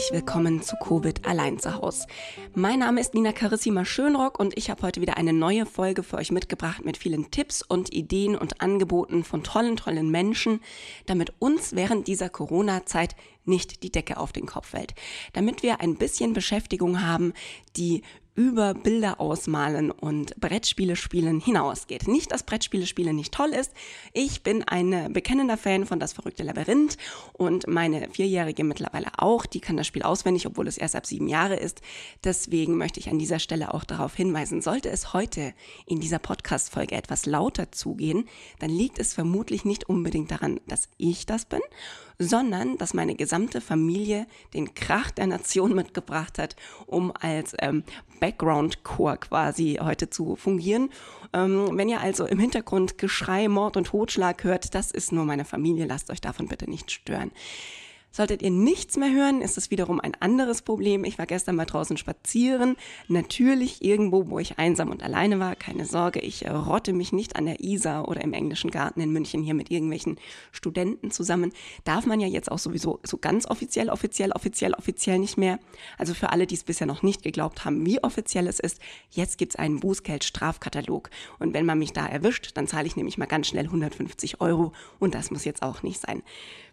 herzlich willkommen zu Covid allein zu Hause. Mein Name ist Nina Carissima Schönrock und ich habe heute wieder eine neue Folge für euch mitgebracht mit vielen Tipps und Ideen und Angeboten von tollen, tollen Menschen, damit uns während dieser Corona-Zeit nicht die Decke auf den Kopf fällt. Damit wir ein bisschen Beschäftigung haben, die über Bilder ausmalen und Brettspiele spielen hinausgeht. Nicht, dass Brettspiele spielen nicht toll ist. Ich bin ein bekennender Fan von Das verrückte Labyrinth und meine Vierjährige mittlerweile auch. Die kann das Spiel auswendig, obwohl es erst ab sieben Jahre ist. Deswegen möchte ich an dieser Stelle auch darauf hinweisen, sollte es heute in dieser Podcast-Folge etwas lauter zugehen, dann liegt es vermutlich nicht unbedingt daran, dass ich das bin, sondern dass meine gesamte Familie den Krach der Nation mitgebracht hat, um als ähm, Background-Chor quasi heute zu fungieren. Ähm, wenn ihr also im Hintergrund Geschrei, Mord und Totschlag hört, das ist nur meine Familie, lasst euch davon bitte nicht stören. Solltet ihr nichts mehr hören, ist es wiederum ein anderes Problem. Ich war gestern mal draußen spazieren. Natürlich irgendwo, wo ich einsam und alleine war. Keine Sorge, ich äh, rotte mich nicht an der Isar oder im englischen Garten in München hier mit irgendwelchen Studenten zusammen. Darf man ja jetzt auch sowieso so ganz offiziell, offiziell, offiziell, offiziell nicht mehr. Also für alle, die es bisher noch nicht geglaubt haben, wie offiziell es ist, jetzt gibt's einen Bußgeld-Strafkatalog. Und wenn man mich da erwischt, dann zahle ich nämlich mal ganz schnell 150 Euro. Und das muss jetzt auch nicht sein.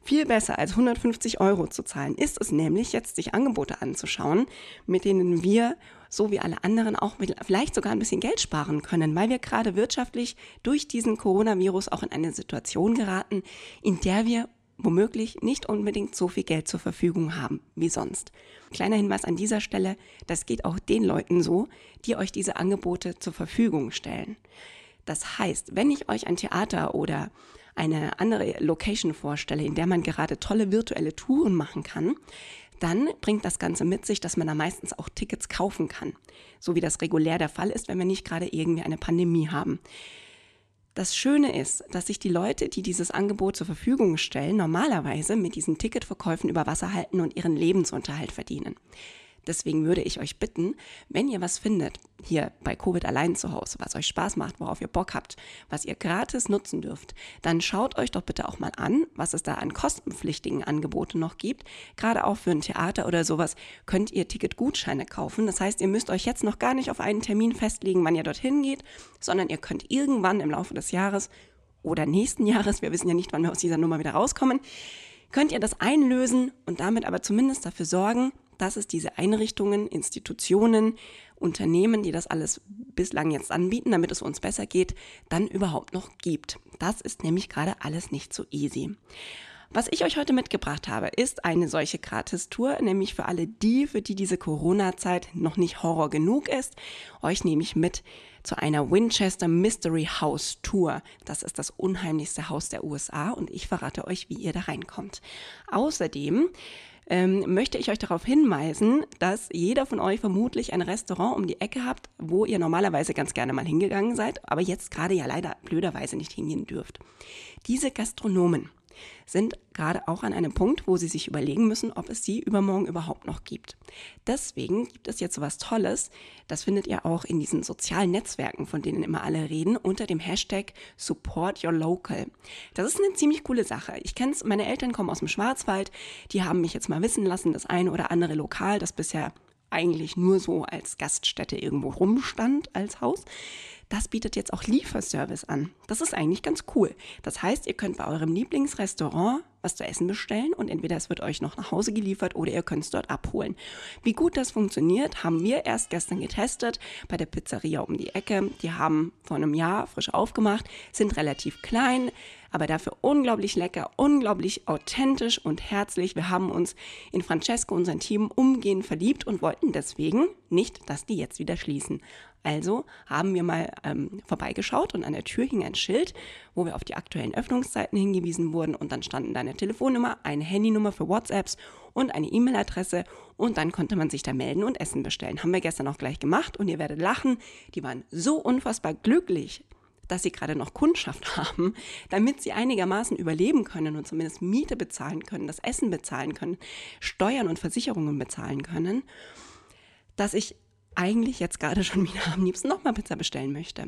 Viel besser als 150 Euro zu zahlen ist es nämlich, jetzt sich Angebote anzuschauen, mit denen wir, so wie alle anderen, auch vielleicht sogar ein bisschen Geld sparen können, weil wir gerade wirtschaftlich durch diesen Coronavirus auch in eine Situation geraten, in der wir womöglich nicht unbedingt so viel Geld zur Verfügung haben wie sonst. Kleiner Hinweis an dieser Stelle, das geht auch den Leuten so, die euch diese Angebote zur Verfügung stellen. Das heißt, wenn ich euch ein Theater oder eine andere Location vorstelle, in der man gerade tolle virtuelle Touren machen kann, dann bringt das Ganze mit sich, dass man da meistens auch Tickets kaufen kann. So wie das regulär der Fall ist, wenn wir nicht gerade irgendwie eine Pandemie haben. Das Schöne ist, dass sich die Leute, die dieses Angebot zur Verfügung stellen, normalerweise mit diesen Ticketverkäufen über Wasser halten und ihren Lebensunterhalt verdienen. Deswegen würde ich euch bitten, wenn ihr was findet, hier bei Covid allein zu Hause, was euch Spaß macht, worauf ihr Bock habt, was ihr gratis nutzen dürft, dann schaut euch doch bitte auch mal an, was es da an kostenpflichtigen Angeboten noch gibt. Gerade auch für ein Theater oder sowas könnt ihr Ticketgutscheine kaufen. Das heißt, ihr müsst euch jetzt noch gar nicht auf einen Termin festlegen, wann ihr dorthin geht, sondern ihr könnt irgendwann im Laufe des Jahres oder nächsten Jahres, wir wissen ja nicht, wann wir aus dieser Nummer wieder rauskommen, könnt ihr das einlösen und damit aber zumindest dafür sorgen, dass es diese Einrichtungen, Institutionen, Unternehmen, die das alles bislang jetzt anbieten, damit es uns besser geht, dann überhaupt noch gibt. Das ist nämlich gerade alles nicht so easy. Was ich euch heute mitgebracht habe, ist eine solche Gratis-Tour, nämlich für alle die, für die diese Corona-Zeit noch nicht Horror genug ist. Euch nehme ich mit zu einer Winchester Mystery House Tour. Das ist das unheimlichste Haus der USA und ich verrate euch, wie ihr da reinkommt. Außerdem ähm, möchte ich euch darauf hinweisen, dass jeder von euch vermutlich ein Restaurant um die Ecke habt, wo ihr normalerweise ganz gerne mal hingegangen seid, aber jetzt gerade ja leider blöderweise nicht hingehen dürft. Diese Gastronomen sind gerade auch an einem Punkt, wo sie sich überlegen müssen, ob es sie übermorgen überhaupt noch gibt. Deswegen gibt es jetzt so was Tolles, das findet ihr auch in diesen sozialen Netzwerken, von denen immer alle reden, unter dem Hashtag Support Your Local. Das ist eine ziemlich coole Sache. Ich kenne es, meine Eltern kommen aus dem Schwarzwald, die haben mich jetzt mal wissen lassen, das eine oder andere Lokal, das bisher eigentlich nur so als Gaststätte irgendwo rumstand als Haus, das bietet jetzt auch Lieferservice an. Das ist eigentlich ganz cool. Das heißt, ihr könnt bei eurem Lieblingsrestaurant was zu essen bestellen und entweder es wird euch noch nach Hause geliefert oder ihr könnt es dort abholen. Wie gut das funktioniert, haben wir erst gestern getestet bei der Pizzeria um die Ecke. Die haben vor einem Jahr frisch aufgemacht, sind relativ klein, aber dafür unglaublich lecker, unglaublich authentisch und herzlich. Wir haben uns in Francesco, unser Team, umgehend verliebt und wollten deswegen nicht, dass die jetzt wieder schließen. Also haben wir mal ähm, vorbeigeschaut und an der Tür hing ein Schild, wo wir auf die aktuellen Öffnungszeiten hingewiesen wurden. Und dann standen da eine Telefonnummer, eine Handynummer für WhatsApps und eine E-Mail-Adresse. Und dann konnte man sich da melden und Essen bestellen. Haben wir gestern auch gleich gemacht. Und ihr werdet lachen, die waren so unfassbar glücklich, dass sie gerade noch Kundschaft haben, damit sie einigermaßen überleben können und zumindest Miete bezahlen können, das Essen bezahlen können, Steuern und Versicherungen bezahlen können, dass ich eigentlich jetzt gerade schon wieder am liebsten nochmal Pizza bestellen möchte.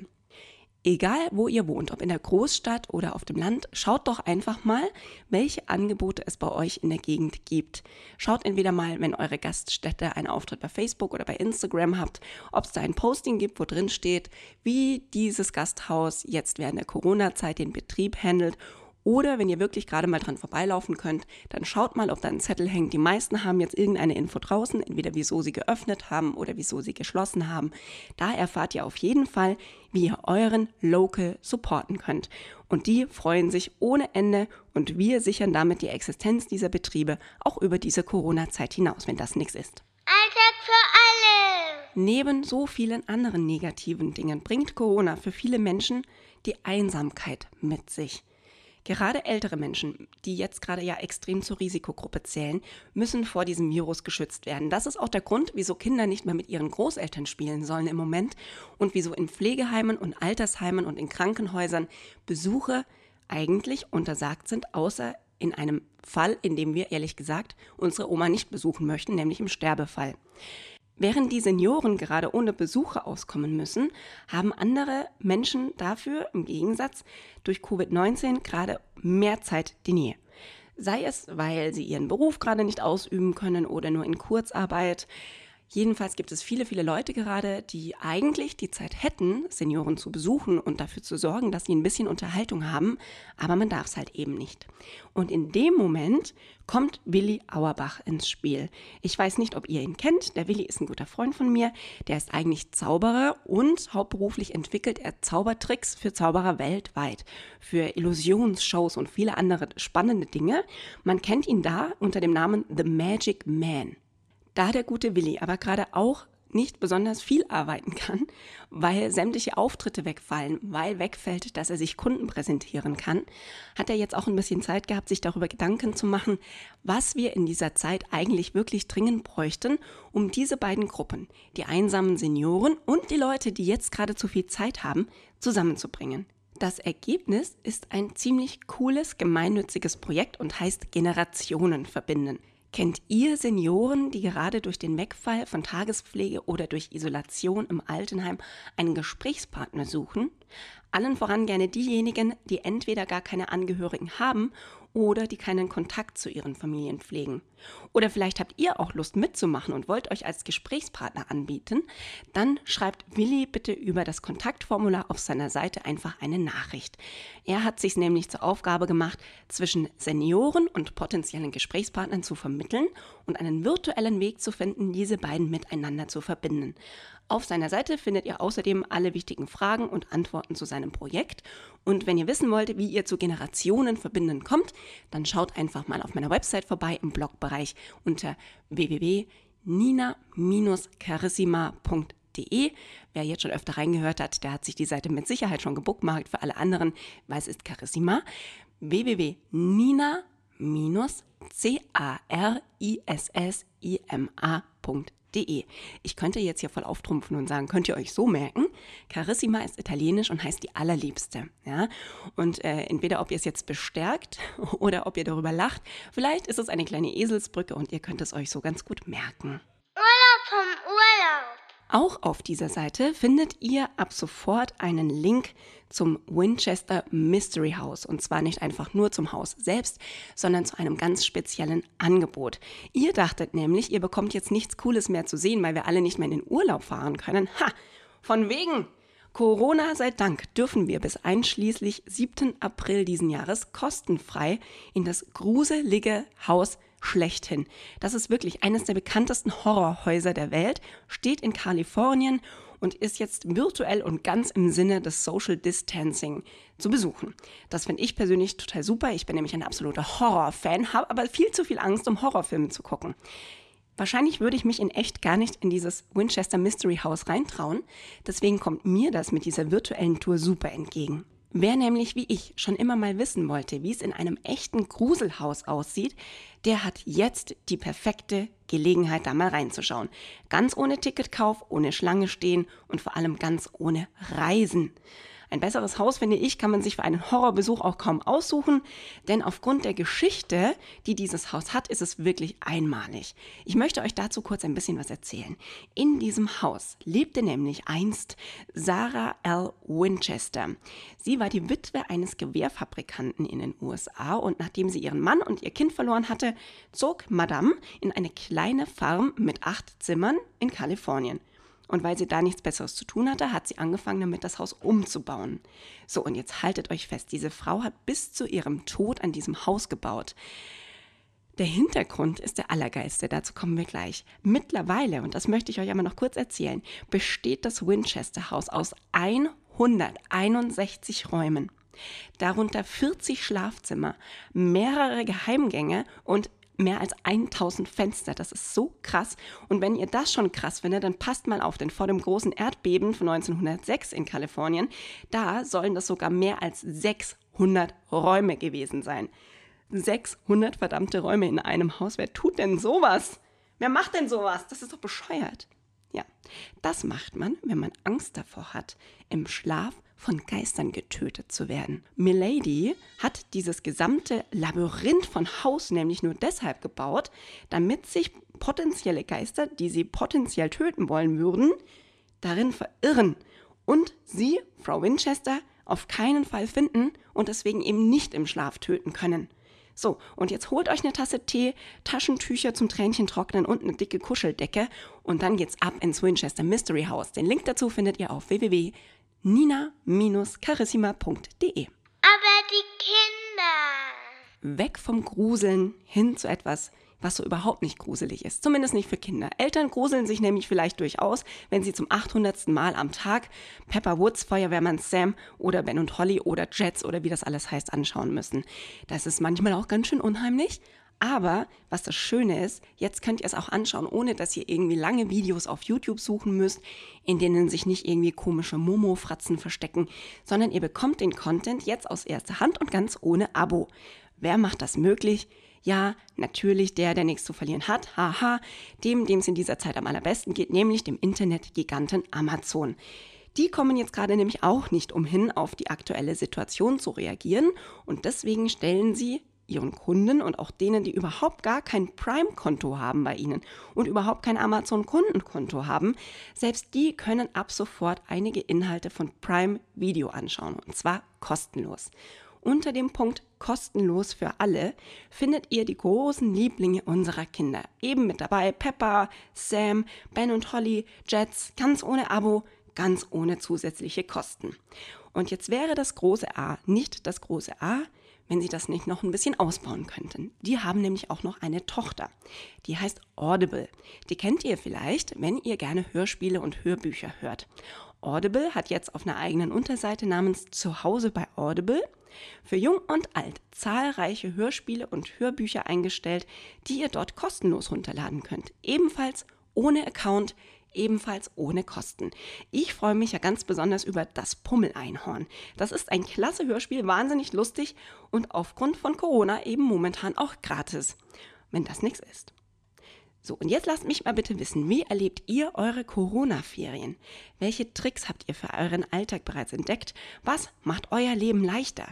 egal wo ihr wohnt, ob in der Großstadt oder auf dem Land, schaut doch einfach mal, welche Angebote es bei euch in der Gegend gibt. Schaut entweder mal, wenn eure Gaststätte einen Auftritt bei Facebook oder bei Instagram habt, ob es da ein Posting gibt, wo drin steht, wie dieses Gasthaus jetzt während der Corona-Zeit den Betrieb handelt oder wenn ihr wirklich gerade mal dran vorbeilaufen könnt, dann schaut mal, ob da ein Zettel hängt. Die meisten haben jetzt irgendeine Info draußen, entweder wieso sie geöffnet haben oder wieso sie geschlossen haben. Da erfahrt ihr auf jeden Fall, wie ihr euren Local supporten könnt. Und die freuen sich ohne Ende und wir sichern damit die Existenz dieser Betriebe auch über diese Corona-Zeit hinaus, wenn das nichts ist. Alltag für alle! Neben so vielen anderen negativen Dingen bringt Corona für viele Menschen die Einsamkeit mit sich. Gerade ältere Menschen, die jetzt gerade ja extrem zur Risikogruppe zählen, müssen vor diesem Virus geschützt werden. Das ist auch der Grund, wieso Kinder nicht mehr mit ihren Großeltern spielen sollen im Moment und wieso in Pflegeheimen und Altersheimen und in Krankenhäusern Besuche eigentlich untersagt sind, außer in einem Fall, in dem wir ehrlich gesagt unsere Oma nicht besuchen möchten, nämlich im Sterbefall. Während die Senioren gerade ohne Besucher auskommen müssen, haben andere Menschen dafür im Gegensatz durch Covid-19 gerade mehr Zeit die Nähe. Sei es, weil sie ihren Beruf gerade nicht ausüben können oder nur in Kurzarbeit, Jedenfalls gibt es viele, viele Leute gerade, die eigentlich die Zeit hätten, Senioren zu besuchen und dafür zu sorgen, dass sie ein bisschen Unterhaltung haben, aber man darf es halt eben nicht. Und in dem Moment kommt Willi Auerbach ins Spiel. Ich weiß nicht, ob ihr ihn kennt. Der Willi ist ein guter Freund von mir. Der ist eigentlich Zauberer und hauptberuflich entwickelt er Zaubertricks für Zauberer weltweit, für Illusionsshows und viele andere spannende Dinge. Man kennt ihn da unter dem Namen The Magic Man da der gute Willi aber gerade auch nicht besonders viel arbeiten kann, weil sämtliche Auftritte wegfallen, weil wegfällt, dass er sich Kunden präsentieren kann, hat er jetzt auch ein bisschen Zeit gehabt, sich darüber Gedanken zu machen, was wir in dieser Zeit eigentlich wirklich dringend bräuchten, um diese beiden Gruppen, die einsamen Senioren und die Leute, die jetzt gerade zu viel Zeit haben, zusammenzubringen. Das Ergebnis ist ein ziemlich cooles, gemeinnütziges Projekt und heißt Generationen verbinden. Kennt ihr Senioren, die gerade durch den Wegfall von Tagespflege oder durch Isolation im Altenheim einen Gesprächspartner suchen? Allen voran gerne diejenigen, die entweder gar keine Angehörigen haben oder die keinen Kontakt zu ihren Familien pflegen. Oder vielleicht habt ihr auch Lust mitzumachen und wollt euch als Gesprächspartner anbieten, dann schreibt Willi bitte über das Kontaktformular auf seiner Seite einfach eine Nachricht. Er hat sich nämlich zur Aufgabe gemacht, zwischen Senioren und potenziellen Gesprächspartnern zu vermitteln und einen virtuellen Weg zu finden, diese beiden miteinander zu verbinden. Auf seiner Seite findet ihr außerdem alle wichtigen Fragen und Antworten zu seinem Projekt. Und wenn ihr wissen wollt, wie ihr zu Generationen verbinden kommt, dann schaut einfach mal auf meiner Website vorbei im Blogbereich unter www.nina-carissima.de. Wer jetzt schon öfter reingehört hat, der hat sich die Seite mit Sicherheit schon gebookmarkt. Für alle anderen, weil es ist Carissima. www.nina-c-a-r-i-s-s-i-m-a.de De. Ich könnte jetzt hier voll auftrumpfen und sagen, könnt ihr euch so merken? Carissima ist italienisch und heißt die allerliebste. Ja? Und äh, entweder ob ihr es jetzt bestärkt oder ob ihr darüber lacht, vielleicht ist es eine kleine Eselsbrücke und ihr könnt es euch so ganz gut merken. Auch auf dieser Seite findet ihr ab sofort einen Link zum Winchester Mystery House. Und zwar nicht einfach nur zum Haus selbst, sondern zu einem ganz speziellen Angebot. Ihr dachtet nämlich, ihr bekommt jetzt nichts Cooles mehr zu sehen, weil wir alle nicht mehr in den Urlaub fahren können. Ha! Von wegen! Corona sei Dank dürfen wir bis einschließlich 7. April diesen Jahres kostenfrei in das gruselige Haus schlechthin. Das ist wirklich eines der bekanntesten Horrorhäuser der Welt, steht in Kalifornien und ist jetzt virtuell und ganz im Sinne des Social Distancing zu besuchen. Das finde ich persönlich total super. Ich bin nämlich ein absoluter Horrorfan, habe aber viel zu viel Angst, um Horrorfilme zu gucken. Wahrscheinlich würde ich mich in echt gar nicht in dieses Winchester Mystery House reintrauen. Deswegen kommt mir das mit dieser virtuellen Tour super entgegen. Wer nämlich wie ich schon immer mal wissen wollte, wie es in einem echten Gruselhaus aussieht, der hat jetzt die perfekte Gelegenheit, da mal reinzuschauen. Ganz ohne Ticketkauf, ohne Schlange stehen und vor allem ganz ohne Reisen. Ein besseres Haus, finde ich, kann man sich für einen Horrorbesuch auch kaum aussuchen, denn aufgrund der Geschichte, die dieses Haus hat, ist es wirklich einmalig. Ich möchte euch dazu kurz ein bisschen was erzählen. In diesem Haus lebte nämlich einst Sarah L. Winchester. Sie war die Witwe eines Gewehrfabrikanten in den USA und nachdem sie ihren Mann und ihr Kind verloren hatte, zog Madame in eine kleine Farm mit acht Zimmern in Kalifornien. Und weil sie da nichts Besseres zu tun hatte, hat sie angefangen, damit das Haus umzubauen. So, und jetzt haltet euch fest, diese Frau hat bis zu ihrem Tod an diesem Haus gebaut. Der Hintergrund ist der Allergeiste, dazu kommen wir gleich. Mittlerweile, und das möchte ich euch aber noch kurz erzählen, besteht das Winchester Haus aus 161 Räumen. Darunter 40 Schlafzimmer, mehrere Geheimgänge und mehr als 1000 Fenster. Das ist so krass. Und wenn ihr das schon krass findet, dann passt mal auf, denn vor dem großen Erdbeben von 1906 in Kalifornien, da sollen das sogar mehr als 600 Räume gewesen sein. 600 verdammte Räume in einem Haus. Wer tut denn sowas? Wer macht denn sowas? Das ist doch bescheuert. Ja, das macht man, wenn man Angst davor hat, im Schlaf von Geistern getötet zu werden. Milady hat dieses gesamte Labyrinth von Haus nämlich nur deshalb gebaut, damit sich potenzielle Geister, die sie potenziell töten wollen würden, darin verirren und sie, Frau Winchester, auf keinen Fall finden und deswegen eben nicht im Schlaf töten können. So, und jetzt holt euch eine Tasse Tee, Taschentücher zum Tränchen trocknen und eine dicke Kuscheldecke und dann geht's ab ins Winchester Mystery House. Den Link dazu findet ihr auf www.nina-carissima.de. Aber die Kinder. Weg vom Gruseln hin zu etwas was so überhaupt nicht gruselig ist. Zumindest nicht für Kinder. Eltern gruseln sich nämlich vielleicht durchaus, wenn sie zum 800. Mal am Tag Pepper Woods, Feuerwehrmann Sam oder Ben und Holly oder Jets oder wie das alles heißt anschauen müssen. Das ist manchmal auch ganz schön unheimlich. Aber was das Schöne ist, jetzt könnt ihr es auch anschauen, ohne dass ihr irgendwie lange Videos auf YouTube suchen müsst, in denen sich nicht irgendwie komische Momo-Fratzen verstecken, sondern ihr bekommt den Content jetzt aus erster Hand und ganz ohne Abo. Wer macht das möglich? Ja, natürlich der, der nichts zu verlieren hat, haha, dem, dem es in dieser Zeit am allerbesten geht, nämlich dem Internetgiganten Amazon. Die kommen jetzt gerade nämlich auch nicht umhin, auf die aktuelle Situation zu reagieren und deswegen stellen sie ihren Kunden und auch denen, die überhaupt gar kein Prime-Konto haben bei ihnen und überhaupt kein Amazon-Kundenkonto haben, selbst die können ab sofort einige Inhalte von Prime Video anschauen und zwar kostenlos. Unter dem Punkt kostenlos für alle findet ihr die großen Lieblinge unserer Kinder. Eben mit dabei Peppa, Sam, Ben und Holly, Jets, ganz ohne Abo, ganz ohne zusätzliche Kosten. Und jetzt wäre das große A nicht das große A, wenn sie das nicht noch ein bisschen ausbauen könnten. Die haben nämlich auch noch eine Tochter. Die heißt Audible. Die kennt ihr vielleicht, wenn ihr gerne Hörspiele und Hörbücher hört. Audible hat jetzt auf einer eigenen Unterseite namens Zuhause bei Audible für Jung und Alt zahlreiche Hörspiele und Hörbücher eingestellt, die ihr dort kostenlos runterladen könnt. Ebenfalls ohne Account, ebenfalls ohne Kosten. Ich freue mich ja ganz besonders über das Pummeleinhorn. Das ist ein klasse Hörspiel, wahnsinnig lustig und aufgrund von Corona eben momentan auch gratis. Wenn das nichts ist. So, und jetzt lasst mich mal bitte wissen, wie erlebt ihr eure Corona-Ferien? Welche Tricks habt ihr für euren Alltag bereits entdeckt? Was macht euer Leben leichter?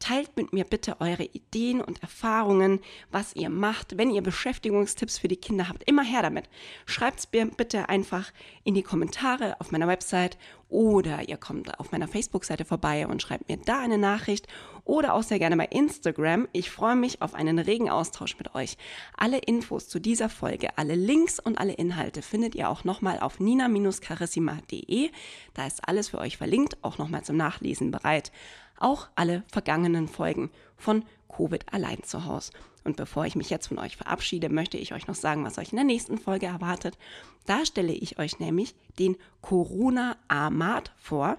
Teilt mit mir bitte eure Ideen und Erfahrungen, was ihr macht. Wenn ihr Beschäftigungstipps für die Kinder habt, immer her damit. Schreibt es mir bitte einfach in die Kommentare auf meiner Website oder ihr kommt auf meiner Facebook-Seite vorbei und schreibt mir da eine Nachricht oder auch sehr gerne bei Instagram. Ich freue mich auf einen regen Austausch mit euch. Alle Infos zu dieser Folge, alle Links und alle Inhalte findet ihr auch nochmal auf nina-carissima.de. Da ist alles für euch verlinkt, auch nochmal zum Nachlesen bereit. Auch alle vergangenen Folgen von Covid allein zu Hause. Und bevor ich mich jetzt von euch verabschiede, möchte ich euch noch sagen, was euch in der nächsten Folge erwartet. Da stelle ich euch nämlich den Corona Amat vor.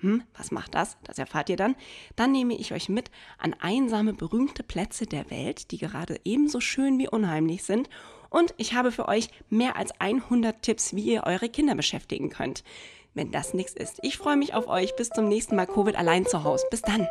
Hm, was macht das? Das erfahrt ihr dann. Dann nehme ich euch mit an einsame, berühmte Plätze der Welt, die gerade ebenso schön wie unheimlich sind. Und ich habe für euch mehr als 100 Tipps, wie ihr eure Kinder beschäftigen könnt. Wenn das nichts ist. Ich freue mich auf euch. Bis zum nächsten Mal Covid allein zu Hause. Bis dann.